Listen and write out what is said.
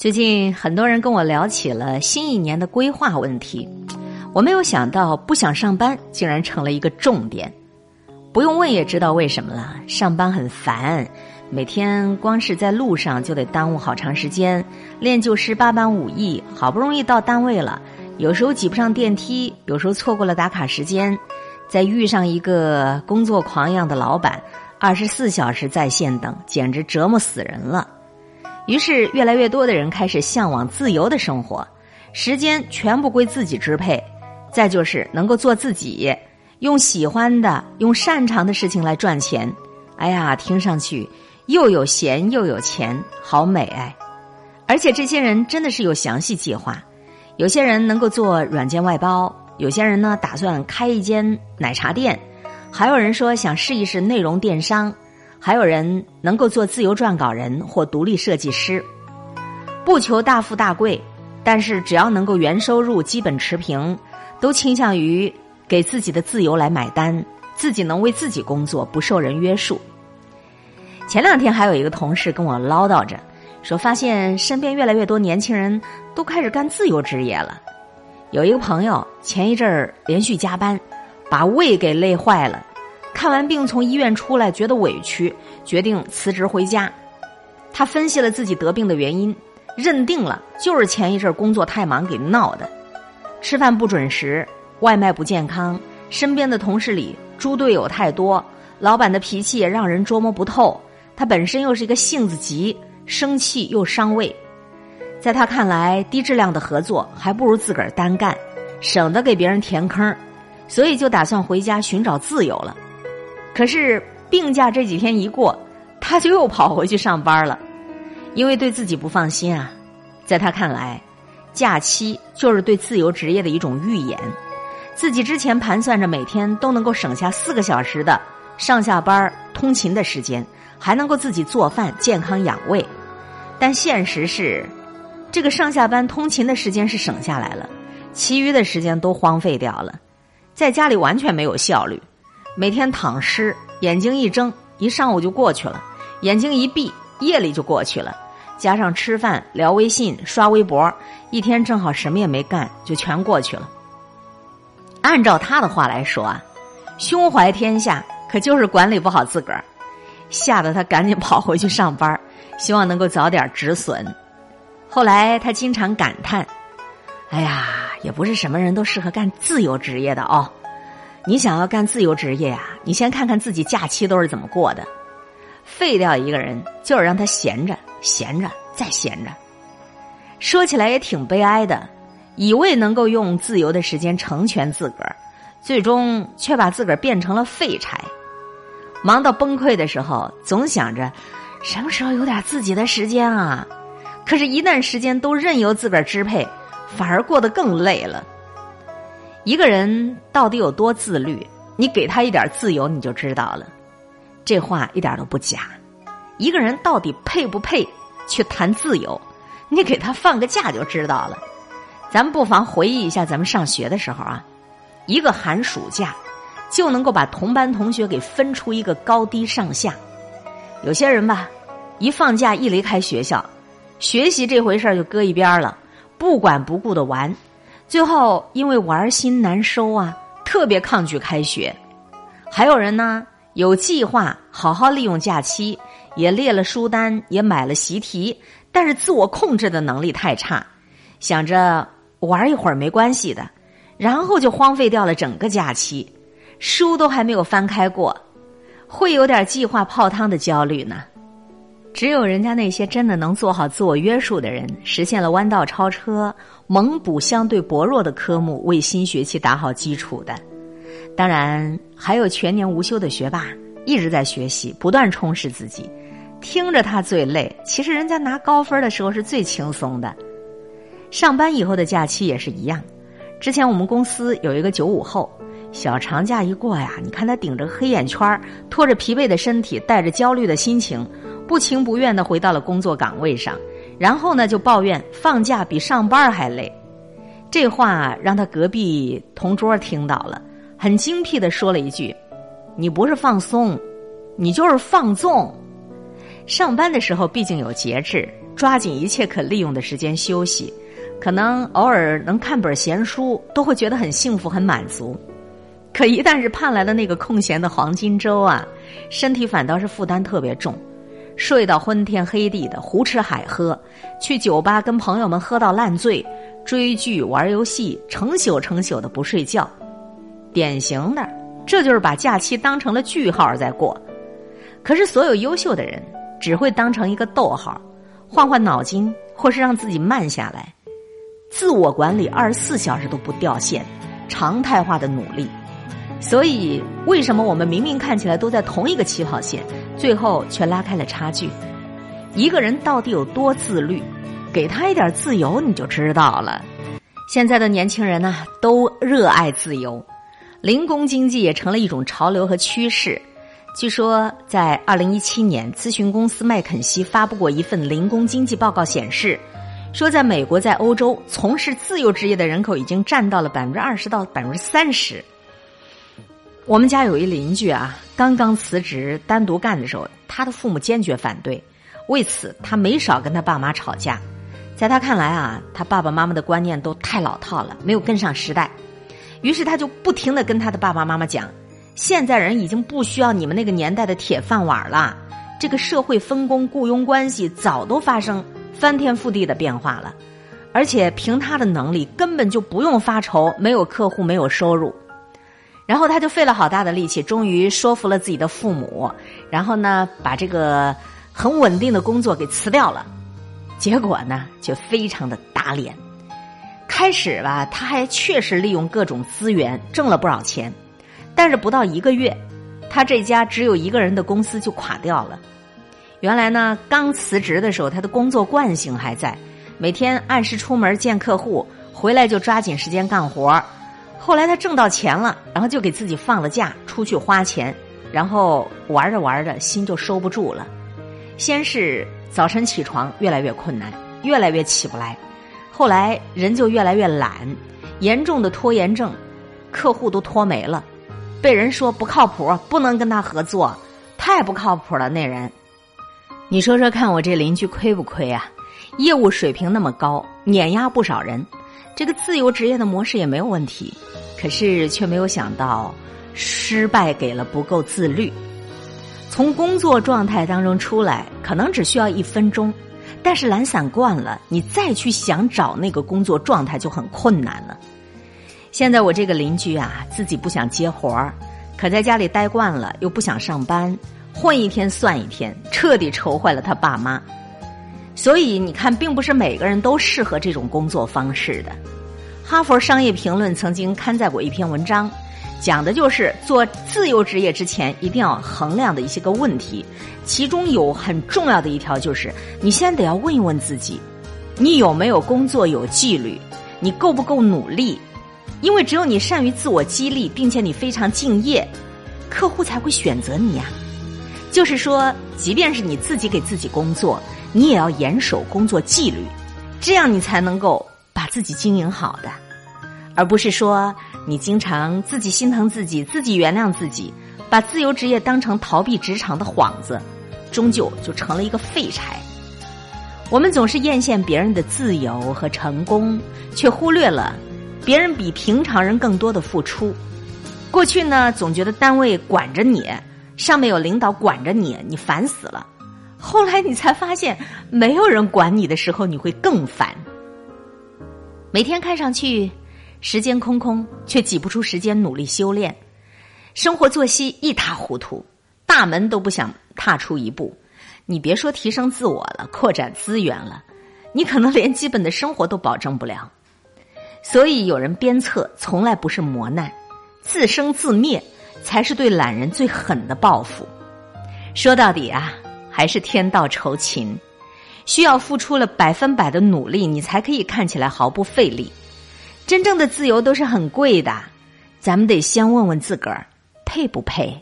最近很多人跟我聊起了新一年的规划问题，我没有想到不想上班竟然成了一个重点。不用问也知道为什么了，上班很烦，每天光是在路上就得耽误好长时间，练就十八般武艺，好不容易到单位了，有时候挤不上电梯，有时候错过了打卡时间，再遇上一个工作狂一样的老板，二十四小时在线等，简直折磨死人了。于是，越来越多的人开始向往自由的生活，时间全部归自己支配。再就是能够做自己，用喜欢的、用擅长的事情来赚钱。哎呀，听上去又有闲又有钱，好美哎！而且这些人真的是有详细计划。有些人能够做软件外包，有些人呢打算开一间奶茶店，还有人说想试一试内容电商。还有人能够做自由撰稿人或独立设计师，不求大富大贵，但是只要能够原收入基本持平，都倾向于给自己的自由来买单，自己能为自己工作，不受人约束。前两天还有一个同事跟我唠叨着，说发现身边越来越多年轻人都开始干自由职业了。有一个朋友前一阵儿连续加班，把胃给累坏了。看完病从医院出来，觉得委屈，决定辞职回家。他分析了自己得病的原因，认定了就是前一阵工作太忙给闹的。吃饭不准时，外卖不健康，身边的同事里猪队友太多，老板的脾气也让人捉摸不透。他本身又是一个性子急，生气又伤胃。在他看来，低质量的合作还不如自个儿单干，省得给别人填坑，所以就打算回家寻找自由了。可是病假这几天一过，他就又跑回去上班了，因为对自己不放心啊。在他看来，假期就是对自由职业的一种预演。自己之前盘算着每天都能够省下四个小时的上下班通勤的时间，还能够自己做饭、健康养胃。但现实是，这个上下班通勤的时间是省下来了，其余的时间都荒废掉了，在家里完全没有效率。每天躺尸，眼睛一睁，一上午就过去了；眼睛一闭，夜里就过去了。加上吃饭、聊微信、刷微博，一天正好什么也没干，就全过去了。按照他的话来说啊，胸怀天下，可就是管理不好自个儿，吓得他赶紧跑回去上班，希望能够早点止损。后来他经常感叹：“哎呀，也不是什么人都适合干自由职业的哦。”你想要干自由职业呀？你先看看自己假期都是怎么过的。废掉一个人，就是让他闲着、闲着再闲着。说起来也挺悲哀的，以为能够用自由的时间成全自个儿，最终却把自个儿变成了废柴。忙到崩溃的时候，总想着什么时候有点自己的时间啊？可是，一旦时间都任由自个儿支配，反而过得更累了。一个人到底有多自律？你给他一点自由，你就知道了。这话一点都不假。一个人到底配不配去谈自由？你给他放个假就知道了。咱们不妨回忆一下咱们上学的时候啊，一个寒暑假就能够把同班同学给分出一个高低上下。有些人吧，一放假一离开学校，学习这回事儿就搁一边了，不管不顾的玩。最后，因为玩心难收啊，特别抗拒开学。还有人呢，有计划好好利用假期，也列了书单，也买了习题，但是自我控制的能力太差，想着玩一会儿没关系的，然后就荒废掉了整个假期，书都还没有翻开过，会有点计划泡汤的焦虑呢。只有人家那些真的能做好自我约束的人，实现了弯道超车，猛补相对薄弱的科目，为新学期打好基础的。当然，还有全年无休的学霸，一直在学习，不断充实自己。听着他最累，其实人家拿高分的时候是最轻松的。上班以后的假期也是一样。之前我们公司有一个九五后，小长假一过呀，你看他顶着黑眼圈，拖着疲惫的身体，带着焦虑的心情。不情不愿的回到了工作岗位上，然后呢就抱怨放假比上班还累。这话让他隔壁同桌听到了，很精辟的说了一句：“你不是放松，你就是放纵。”上班的时候毕竟有节制，抓紧一切可利用的时间休息，可能偶尔能看本闲书，都会觉得很幸福、很满足。可一旦是盼来的那个空闲的黄金周啊，身体反倒是负担特别重，睡到昏天黑地的，胡吃海喝，去酒吧跟朋友们喝到烂醉，追剧玩游戏，成宿成宿的不睡觉，典型的，这就是把假期当成了句号在过。可是所有优秀的人，只会当成一个逗号，换换脑筋，或是让自己慢下来，自我管理二十四小时都不掉线，常态化的努力。所以，为什么我们明明看起来都在同一个起跑线，最后却拉开了差距？一个人到底有多自律？给他一点自由，你就知道了。现在的年轻人呢，都热爱自由，零工经济也成了一种潮流和趋势。据说，在二零一七年，咨询公司麦肯锡发布过一份零工经济报告，显示，说在美国、在欧洲，从事自由职业的人口已经占到了百分之二十到百分之三十。我们家有一邻居啊，刚刚辞职单独干的时候，他的父母坚决反对，为此他没少跟他爸妈吵架。在他看来啊，他爸爸妈妈的观念都太老套了，没有跟上时代。于是他就不停的跟他的爸爸妈妈讲，现在人已经不需要你们那个年代的铁饭碗了，这个社会分工雇佣关系早都发生翻天覆地的变化了，而且凭他的能力根本就不用发愁没有客户没有收入。然后他就费了好大的力气，终于说服了自己的父母，然后呢，把这个很稳定的工作给辞掉了。结果呢，却非常的打脸。开始吧，他还确实利用各种资源挣了不少钱，但是不到一个月，他这家只有一个人的公司就垮掉了。原来呢，刚辞职的时候，他的工作惯性还在，每天按时出门见客户，回来就抓紧时间干活。后来他挣到钱了，然后就给自己放了假，出去花钱，然后玩着玩着心就收不住了。先是早晨起床越来越困难，越来越起不来，后来人就越来越懒，严重的拖延症，客户都拖没了，被人说不靠谱，不能跟他合作，太不靠谱了那人。你说说看，我这邻居亏不亏啊？业务水平那么高，碾压不少人，这个自由职业的模式也没有问题。可是却没有想到，失败给了不够自律。从工作状态当中出来，可能只需要一分钟，但是懒散惯了，你再去想找那个工作状态就很困难了。现在我这个邻居啊，自己不想接活儿，可在家里待惯了，又不想上班，混一天算一天，彻底愁坏了他爸妈。所以你看，并不是每个人都适合这种工作方式的。哈佛商业评论曾经刊载过一篇文章，讲的就是做自由职业之前一定要衡量的一些个问题。其中有很重要的一条就是，你先得要问一问自己，你有没有工作有纪律，你够不够努力？因为只有你善于自我激励，并且你非常敬业，客户才会选择你呀。就是说，即便是你自己给自己工作，你也要严守工作纪律，这样你才能够。把自己经营好的，而不是说你经常自己心疼自己，自己原谅自己，把自由职业当成逃避职场的幌子，终究就成了一个废柴。我们总是艳羡别人的自由和成功，却忽略了别人比平常人更多的付出。过去呢，总觉得单位管着你，上面有领导管着你，你烦死了。后来你才发现，没有人管你的时候，你会更烦。每天看上去时间空空，却挤不出时间努力修炼。生活作息一塌糊涂，大门都不想踏出一步。你别说提升自我了，扩展资源了，你可能连基本的生活都保证不了。所以有人鞭策，从来不是磨难，自生自灭才是对懒人最狠的报复。说到底啊，还是天道酬勤。需要付出了百分百的努力，你才可以看起来毫不费力。真正的自由都是很贵的，咱们得先问问自个儿，配不配。